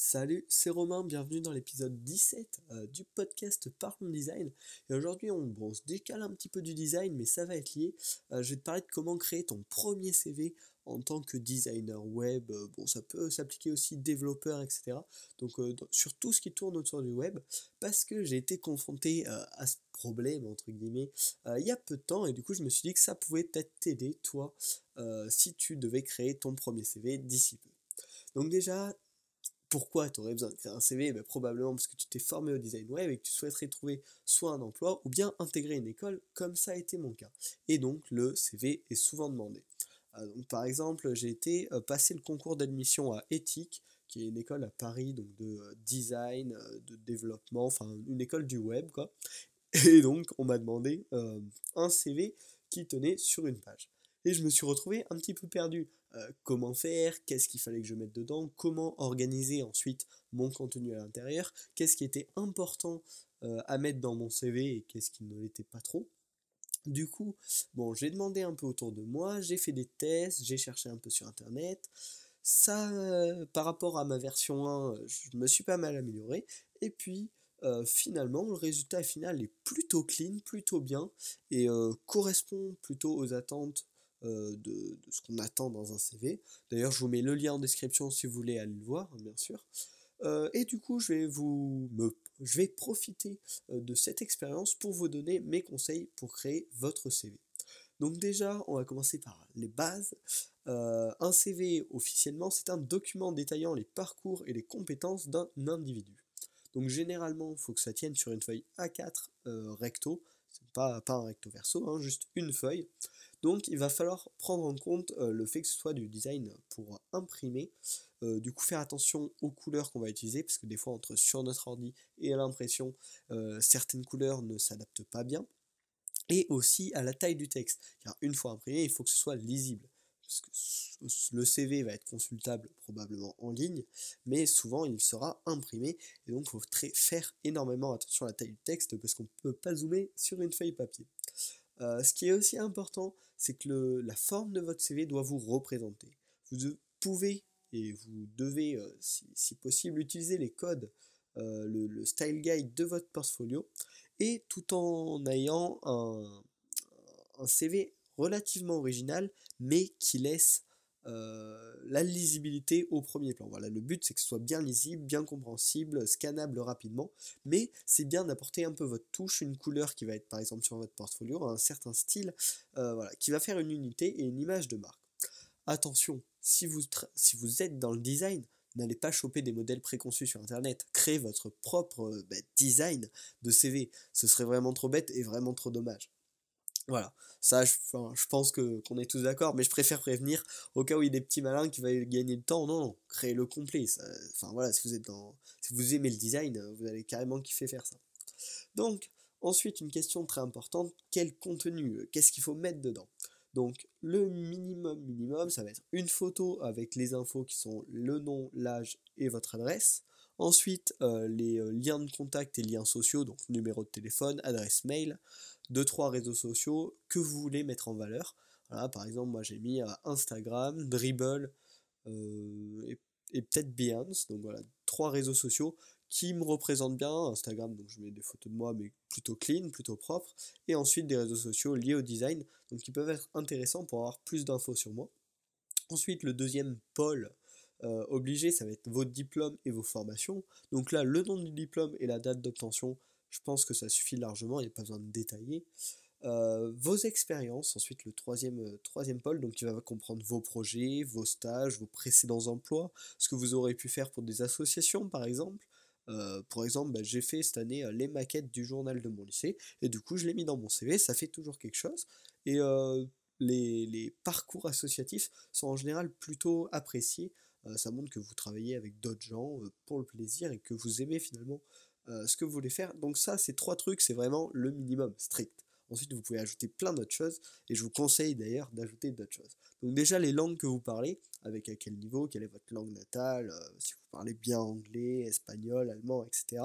Salut, c'est Romain, bienvenue dans l'épisode 17 euh, du podcast Parlons Design. Et aujourd'hui, on, se décale un petit peu du design, mais ça va être lié. Euh, je vais te parler de comment créer ton premier CV en tant que designer web. Euh, bon, ça peut s'appliquer aussi développeur, etc. Donc, sur tout ce qui tourne autour du web, parce que j'ai été confronté à ce problème, entre guillemets, il y a peu de temps, et du coup, je me suis dit que ça pouvait peut-être t'aider, toi, si tu devais créer ton premier CV d'ici peu. Donc déjà, pourquoi tu aurais besoin de créer un CV ben, Probablement parce que tu t'es formé au design web et que tu souhaiterais trouver soit un emploi ou bien intégrer une école, comme ça a été mon cas. Et donc le CV est souvent demandé. Euh, donc, par exemple, j'ai été euh, passer le concours d'admission à Ethique, qui est une école à Paris donc de euh, design, de développement, enfin une école du web quoi. Et donc on m'a demandé un CV qui tenait sur une page. Et je me suis retrouvé un petit peu perdu. Euh, comment faire, qu'est-ce qu'il fallait que je mette dedans, comment organiser ensuite mon contenu à l'intérieur, qu'est-ce qui était important euh, à mettre dans mon CV et qu'est-ce qui ne l'était pas trop? Du coup, bon, j'ai demandé un peu autour de moi, j'ai fait des tests, j'ai cherché un peu sur internet. Ça, euh, par rapport à ma version 1, je me suis pas mal amélioré. Et puis, finalement, le résultat final est plutôt clean, plutôt bien, et correspond plutôt aux attentes euh, de, ce qu'on attend dans un CV. D'ailleurs, je vous mets le lien en description si vous voulez aller le voir, hein, bien sûr. Euh, et du coup, je vais, profiter euh, de cette expérience pour vous donner mes conseils pour créer votre CV. Donc déjà, on va commencer par les bases. un CV officiellement, c'est un document détaillant les parcours et les compétences d'un individu. Donc généralement, il faut que ça tienne sur une feuille A4 recto, pas, pas un recto verso, hein, juste une feuille. Donc il va falloir prendre en compte euh, le fait que ce soit du design pour imprimer. Euh, du coup faire attention aux couleurs qu'on va utiliser parce que des fois entre sur notre ordi et à l'impression euh, certaines couleurs ne s'adaptent pas bien. Et aussi à la taille du texte. Car une fois imprimé, il faut que ce soit lisible. Parce que le CV va être consultable probablement en ligne, mais souvent il sera imprimé. Et donc il faut faire énormément attention à la taille du texte parce qu'on ne peut pas zoomer sur une feuille papier. Ce qui est aussi important, c'est que la forme de votre CV doit vous représenter. Vous pouvez et vous devez, euh, si, possible, utiliser les codes, euh, le, style guide de votre portfolio, et tout en ayant un, CV relativement original, mais qui laisse euh, la lisibilité au premier plan. Voilà, le but c'est que ce soit bien lisible, bien compréhensible, scannable rapidement, mais c'est bien d'apporter un peu votre touche, une couleur qui va être par exemple sur votre portfolio, un certain style, euh, voilà, qui va faire une unité et une image de marque. Attention, si vous, êtes dans le design, n'allez pas choper des modèles préconçus sur internet. Créez votre propre euh, bah, design de CV. Ce serait vraiment trop bête et vraiment trop dommage. Voilà, ça, je, pense que qu'on est tous d'accord, mais je préfère prévenir au cas où il y a des petits malins qui vont gagner du temps. Non, non, créez le complet. enfin voilà, si vous êtes dans, si vous aimez le design, vous allez carrément kiffer faire ça. Donc, ensuite, une question très importante quel contenu Qu'est-ce qu'il faut mettre dedans? Donc, le minimum minimum, ça va être une photo avec les infos qui sont le nom, l'âge et votre adresse. Ensuite, euh, les euh, liens de contact et liens sociaux, donc numéro de téléphone, adresse mail, deux trois réseaux sociaux que vous voulez mettre en valeur. Voilà, par exemple, moi j'ai mis Instagram, Dribble euh, et, peut-être Behance. Donc voilà, trois réseaux sociaux qui me représentent bien. Instagram, donc je mets des photos de moi, mais plutôt clean, plutôt propre. Et ensuite des réseaux sociaux liés au design, donc qui peuvent être intéressants pour avoir plus d'infos sur moi. Ensuite, le deuxième pôle euh, obligé, ça va être vos diplômes et vos formations. Donc là, le nom du diplôme et la date d'obtention, je pense que ça suffit largement, il n'y a pas besoin de détailler. Euh, vos expériences, ensuite le troisième, euh, troisième pôle, donc qui va comprendre vos projets, vos stages, vos précédents emplois, ce que vous aurez pu faire pour des associations par exemple. Euh, par exemple, bah, j'ai fait cette année les maquettes du journal de mon lycée, et du coup je l'ai mis dans mon CV, ça fait toujours quelque chose. Et les, les, parcours associatifs sont en général plutôt appréciés. Ça montre que vous travaillez avec d'autres gens pour le plaisir et que vous aimez finalement euh, ce que vous voulez faire. Donc ça, ces trois trucs, c'est vraiment le minimum strict. Ensuite, vous pouvez ajouter plein d'autres choses, et je vous conseille d'ailleurs d'ajouter d'autres choses. Donc déjà, les langues que vous parlez, avec à quel niveau, quelle est votre langue natale, euh, si vous parlez bien anglais, espagnol, allemand, etc.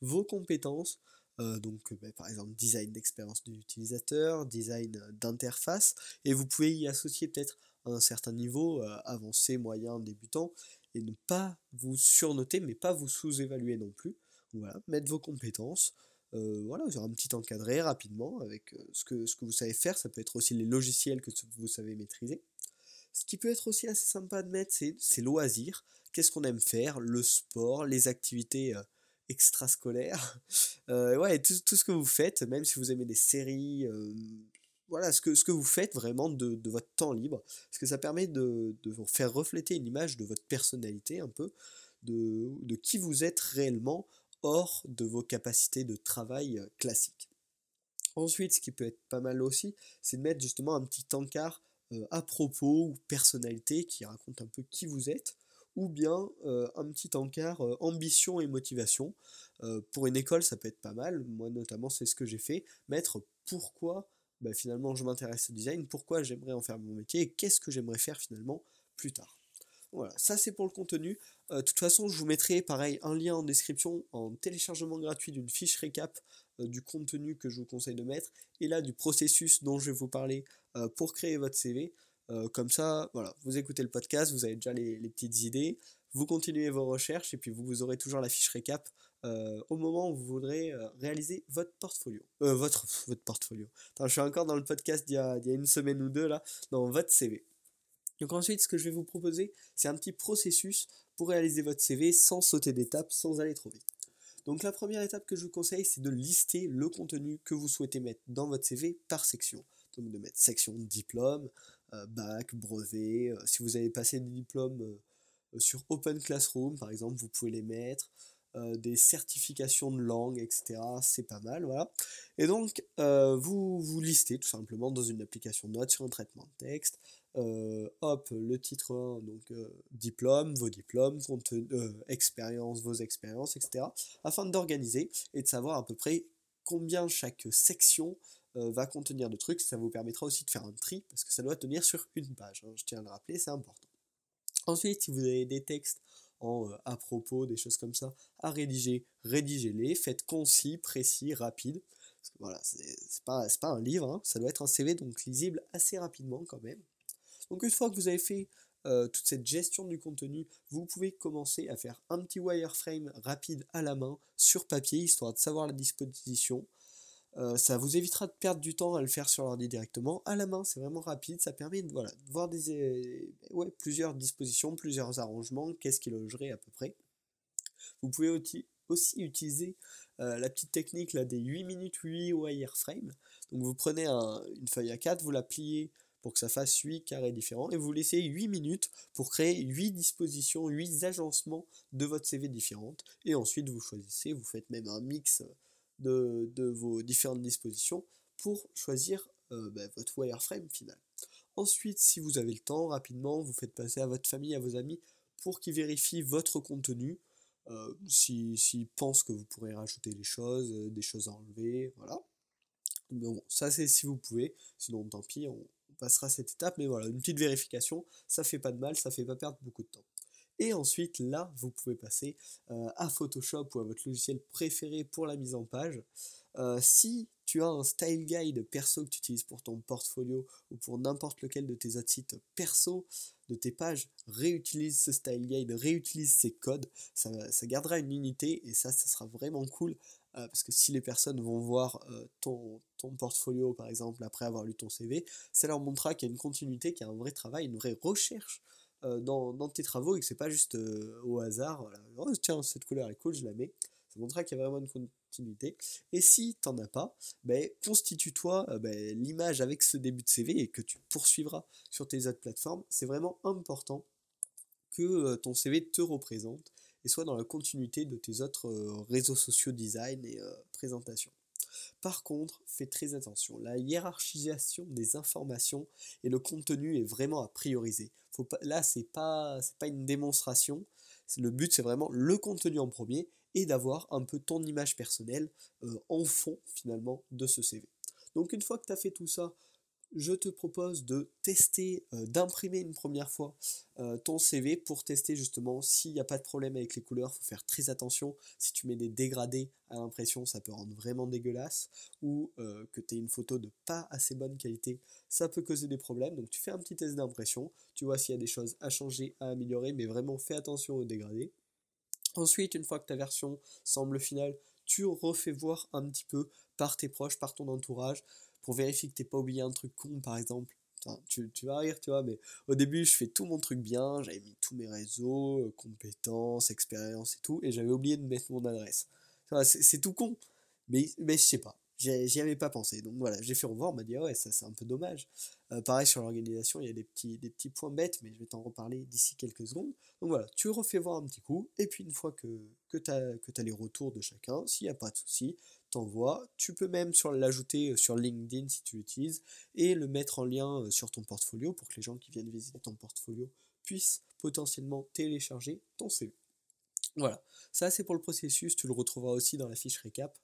Vos compétences, euh, donc bah, par exemple design d'expérience de l'utilisateur, design d'interface, et vous pouvez y associer peut-être un certain niveau, avancé, moyen, débutant, et ne pas vous surnoter, mais pas vous sous-évaluer non plus. voilà, mettre vos compétences, euh, voilà, un petit encadré rapidement avec euh, ce, que, ce que vous savez faire. Ça peut être aussi les logiciels que vous savez maîtriser. Ce qui peut être aussi assez sympa de mettre, c'est ses loisirs. Qu'est-ce qu'on aime faire? Le sport, les activités euh, extrascolaires. ouais, tout, tout, ce que vous faites, même si vous aimez des séries. Voilà, ce que, vous faites vraiment de, votre temps libre. Parce que ça permet de, vous faire refléter une image de votre personnalité un peu, de, de qui vous êtes réellement hors de vos capacités de travail euh, classiques. Ensuite, ce qui peut être pas mal aussi, c'est de mettre justement un petit encart euh, à propos ou personnalité qui raconte un peu qui vous êtes, ou bien euh, un petit encart ambition et motivation. pour une école, ça peut être pas mal. Moi, notamment, c'est ce que j'ai fait. Mettre pourquoi bah, finalement je m'intéresse au design, pourquoi j'aimerais en faire mon métier et qu'est-ce que j'aimerais faire finalement plus tard. Voilà, ça c'est pour le contenu. Euh, de toute façon, je vous mettrai pareil un lien en description en téléchargement gratuit d'une fiche récap euh, du contenu que je vous conseille de mettre et là du processus dont je vais vous parler euh, pour créer votre CV. comme ça, voilà, vous écoutez le podcast, vous avez déjà les, petites idées, vous continuez vos recherches et puis vous, aurez toujours la fiche récap au moment où vous voudrez réaliser votre portfolio. votre, votre portfolio. je suis encore dans le podcast d'il y, a une semaine ou deux là, dans votre CV. Donc ensuite, ce que je vais vous proposer, c'est un petit processus pour réaliser votre CV sans sauter d'étape, sans aller trop vite. Donc la première étape que je vous conseille, c'est de lister le contenu que vous souhaitez mettre dans votre CV par section. Donc de mettre section diplôme, euh, bac, brevet. Euh, si vous avez passé des diplômes euh, sur Open Classroom, par exemple, vous pouvez les mettre. Des certifications de langue, etc. C'est pas mal, voilà. Et donc, vous vous listez tout simplement dans une application note sur un traitement de texte, euh, hop, le titre 1, donc euh, diplôme, vos diplômes, euh, expérience, vos expériences, etc. Afin d'organiser et de savoir à peu près combien chaque section va contenir de trucs. Ça vous permettra aussi de faire un tri parce que ça doit tenir sur une page. Hein. je tiens à le rappeler, c'est important. Ensuite, si vous avez des textes en à propos, des choses comme ça, à rédiger, rédigez-les, faites concis, précis, rapide. voilà, c'est pas, pas un livre, hein. ça doit être un CV donc lisible assez rapidement quand même. Donc une fois que vous avez fait euh, toute cette gestion du contenu, vous pouvez commencer à faire un petit wireframe rapide à la main sur papier, histoire de savoir la disposition. Euh, ça vous évitera de perdre du temps à le faire sur l'ordi directement. À la main, c'est vraiment rapide, ça permet de, voilà, voir des, euh, ouais, plusieurs dispositions, plusieurs arrangements, qu'est-ce qui logerait à peu près. Vous pouvez aussi, utiliser la petite technique là, des 8 minutes 8 wireframe. Donc vous prenez une feuille A4, vous la pliez pour que ça fasse 8 carrés différents et vous laissez 8 minutes pour créer 8 dispositions, 8 agencements de votre CV différentes et ensuite vous choisissez, vous faites même un mix de, vos différentes dispositions pour choisir euh, bah, votre wireframe final. Ensuite, si vous avez le temps, rapidement, vous faites passer à votre famille, à vos amis pour qu'ils vérifient votre contenu. Euh, s'ils pensent que vous pourrez rajouter des choses, euh, des choses à enlever, voilà. bon, ça c'est si vous pouvez, sinon tant pis, on, passera cette étape, mais voilà, une petite vérification, ça fait pas de mal, ça fait pas perdre beaucoup de temps. Et ensuite, là, vous pouvez passer euh, à Photoshop ou à votre logiciel préféré pour la mise en page. Euh, si tu as un style guide perso que tu utilises pour ton portfolio ou pour n'importe lequel de tes autres sites perso de tes pages, réutilise ce style guide, réutilise ces codes, ça, ça gardera une unité et ça, ça sera vraiment cool euh, parce que si les personnes vont voir ton, ton, portfolio, par exemple, après avoir lu ton CV, ça leur montrera qu'il y a une continuité, qu'il y a un vrai travail, une vraie recherche dans, dans, tes travaux et que c'est pas juste au hasard, voilà. Oh, tiens, cette couleur est cool, je la mets. Ça montrera qu'il y a vraiment une continuité. Et si t'en as pas, ben, constitue-toi ben, l'image avec ce début de CV et que tu poursuivras sur tes autres plateformes. C'est vraiment important que ton CV te représente et soit dans la continuité de tes autres euh, réseaux sociaux design et euh, présentation. Par contre, fais très attention, la hiérarchisation des informations et le contenu est vraiment à prioriser. Là, c'est pas, pas une démonstration. Le but, c'est vraiment le contenu en premier et d'avoir un peu ton image personnelle euh, en fond finalement de ce CV. Donc une fois que tu as fait tout ça, je te propose de tester, euh, d'imprimer une première fois euh, ton CV pour tester justement s'il n'y a pas de problème avec les couleurs. Il faut faire très attention. Si tu mets des dégradés à l'impression, ça peut rendre vraiment dégueulasse. Ou euh, que tu aies une photo de pas assez bonne qualité, ça peut causer des problèmes. Donc tu fais un petit test d'impression. Tu vois s'il y a des choses à changer, à améliorer, mais vraiment fais attention aux dégradés. Ensuite, une fois que ta version semble finale, tu refais voir un petit peu par tes proches, par ton entourage, pour vérifier que t'es pas oublié un truc con par exemple. tu, vas rire, tu vois, mais au début, je fais tout mon truc bien, j'avais mis tous mes réseaux, euh, compétences, expériences et tout, et j'avais oublié de mettre mon adresse. C'est tout con, mais, mais je sais pas. J'y avais pas pensé. Donc voilà, j'ai fait revoir, on m'a dit ouais, ça c'est un peu dommage. Euh, pareil sur l'organisation, il y a des petits, des petits points bêtes, mais je vais t'en reparler d'ici quelques secondes. Donc voilà, tu refais voir un petit coup, et puis une fois que, que tu as, les retours de chacun, s'il n'y a pas de souci, t'envoies. Tu peux même l'ajouter euh, sur LinkedIn si tu l'utilises, et le mettre en lien euh, sur ton portfolio pour que les gens qui viennent visiter ton portfolio puissent potentiellement télécharger ton CV. Voilà, ça c'est pour le processus, tu le retrouveras aussi dans la fiche récap.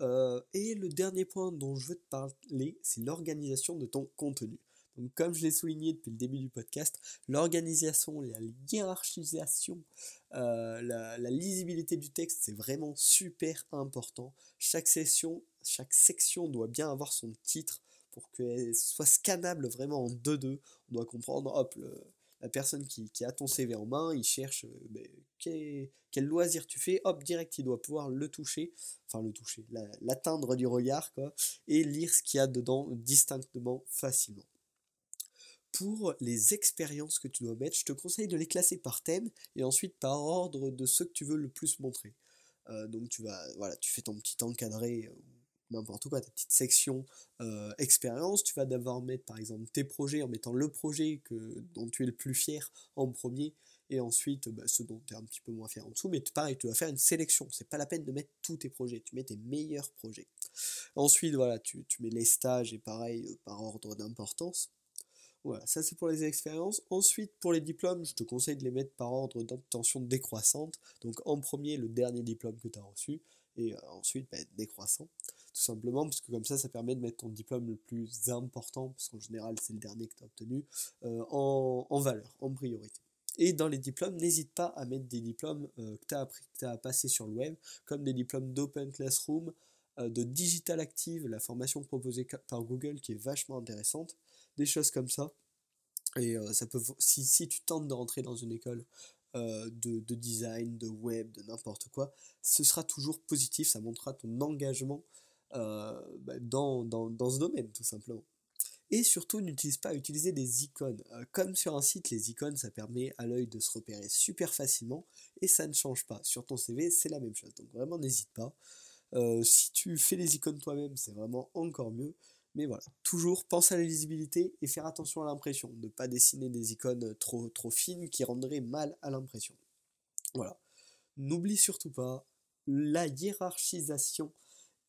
Euh, et le dernier point dont je veux te parler, c'est l'organisation de ton contenu. Donc, comme je l'ai souligné depuis le début du podcast, l'organisation, la hiérarchisation, euh, la, lisibilité du texte, c'est vraiment super important. Chaque session, chaque section doit bien avoir son titre pour qu'elle soit scannable vraiment en 2-2. On doit comprendre, hop, le, la personne qui, a ton CV en main, il cherche euh, ben, quel, loisir tu fais, hop, direct, il doit pouvoir le toucher, enfin le toucher, l'atteindre du regard, quoi, et lire ce qu'il y a dedans distinctement, facilement. Pour les expériences que tu dois mettre, je te conseille de les classer par thème et ensuite par ordre de ceux que tu veux le plus montrer. Euh, donc tu vas, voilà, tu fais ton petit encadré euh, n'importe quoi, ta petite section euh, expérience, tu vas d'abord mettre par exemple tes projets en mettant le projet que, dont tu es le plus fier en premier et ensuite bah, ceux dont tu es un petit peu moins fier en dessous, mais pareil, tu vas faire une sélection, c'est pas la peine de mettre tous tes projets, tu mets tes meilleurs projets. Ensuite, voilà, tu, tu mets les stages et pareil euh, par ordre d'importance. Voilà, ça c'est pour les expériences. Ensuite, pour les diplômes, je te conseille de les mettre par ordre d'obtention décroissante. Donc en premier, le dernier diplôme que tu as reçu, et euh, ensuite bah, décroissant tout simplement, parce que comme ça, ça permet de mettre ton diplôme le plus important, parce qu'en général, c'est le dernier que tu as obtenu, euh, en, valeur, en priorité. Et dans les diplômes, n'hésite pas à mettre des diplômes euh, que tu as, as passé sur le web, comme des diplômes d'Open Classroom, euh, de Digital Active, la formation proposée par Google qui est vachement intéressante, des choses comme ça. Et ça peut, si, si, tu tentes de rentrer dans une école de, de, design, de web, de n'importe quoi, ce sera toujours positif, ça montrera ton engagement euh, bah, dans, dans, dans, ce domaine, tout simplement. Et surtout, n'utilise pas à utiliser des icônes. Euh, comme sur un site, les icônes, ça permet à l'œil de se repérer super facilement et ça ne change pas. Sur ton CV, c'est la même chose. Donc vraiment, n'hésite pas. Euh, si tu fais les icônes toi-même, c'est vraiment encore mieux. Mais voilà, toujours pense à la lisibilité et faire attention à l'impression. Ne pas dessiner des icônes trop, trop fines qui rendraient mal à l'impression. Voilà. N'oublie surtout pas la hiérarchisation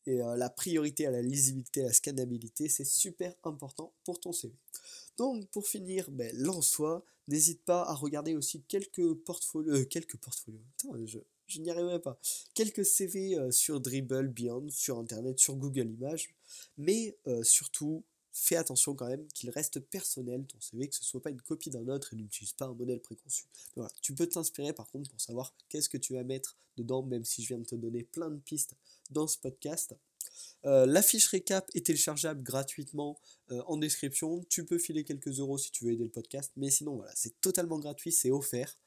et euh, la priorité à la lisibilité, à la scannabilité, c'est super important pour ton CV. Donc pour finir, ben, lance-toi, n'hésite pas à regarder aussi quelques portfolios, euh, quelques portfolios, Attends, je, n'y arriverai pas, quelques CV euh, sur Dribble, Beyond, sur Internet, sur Google Images, mais surtout fais attention quand même qu'il reste personnel ton CV, que ce soit pas une copie d'un autre et n'utilise pas un modèle préconçu. Tu peux t'inspirer par contre pour savoir qu'est-ce que tu vas mettre dedans, même si je viens de te donner plein de pistes dans ce podcast. Euh, la fiche récap est téléchargeable gratuitement euh, en description. Tu peux filer quelques euros si tu veux aider le podcast, mais sinon voilà, c'est totalement gratuit, c'est offert.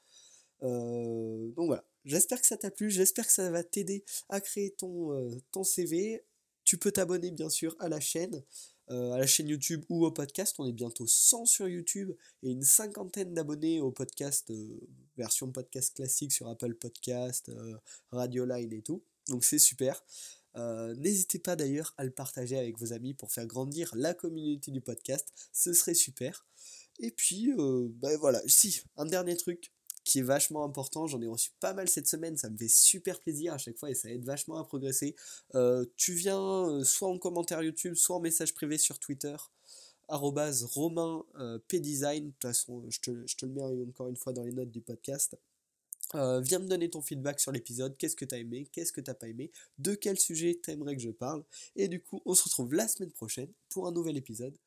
Euh, donc voilà, j'espère que ça t'a plu, j'espère que ça va t'aider à créer ton CV. Tu peux t'abonner bien sûr à la chaîne. À la chaîne YouTube ou au podcast. On est bientôt 100 sur YouTube et une cinquantaine d'abonnés au podcast, version podcast classique sur Apple Podcast, Radio Line et tout. Donc c'est super. Euh, n'hésitez pas d'ailleurs à le partager avec vos amis pour faire grandir la communauté du podcast, ce serait super. Et puis, euh, ben voilà, si, un dernier truc qui est vachement important, j'en ai reçu pas mal cette semaine, ça me fait super plaisir à chaque fois et ça aide vachement à progresser. Euh, tu viens soit en commentaire YouTube, soit en message privé sur Twitter, romain pdesign, de toute façon je te, le mets encore une fois dans les notes du podcast. Euh, viens me donner ton feedback sur l'épisode, qu'est-ce que t'as aimé, qu'est-ce que t'as pas aimé, de quel sujet t'aimerais que je parle? Et du coup, on se retrouve la semaine prochaine pour un nouvel épisode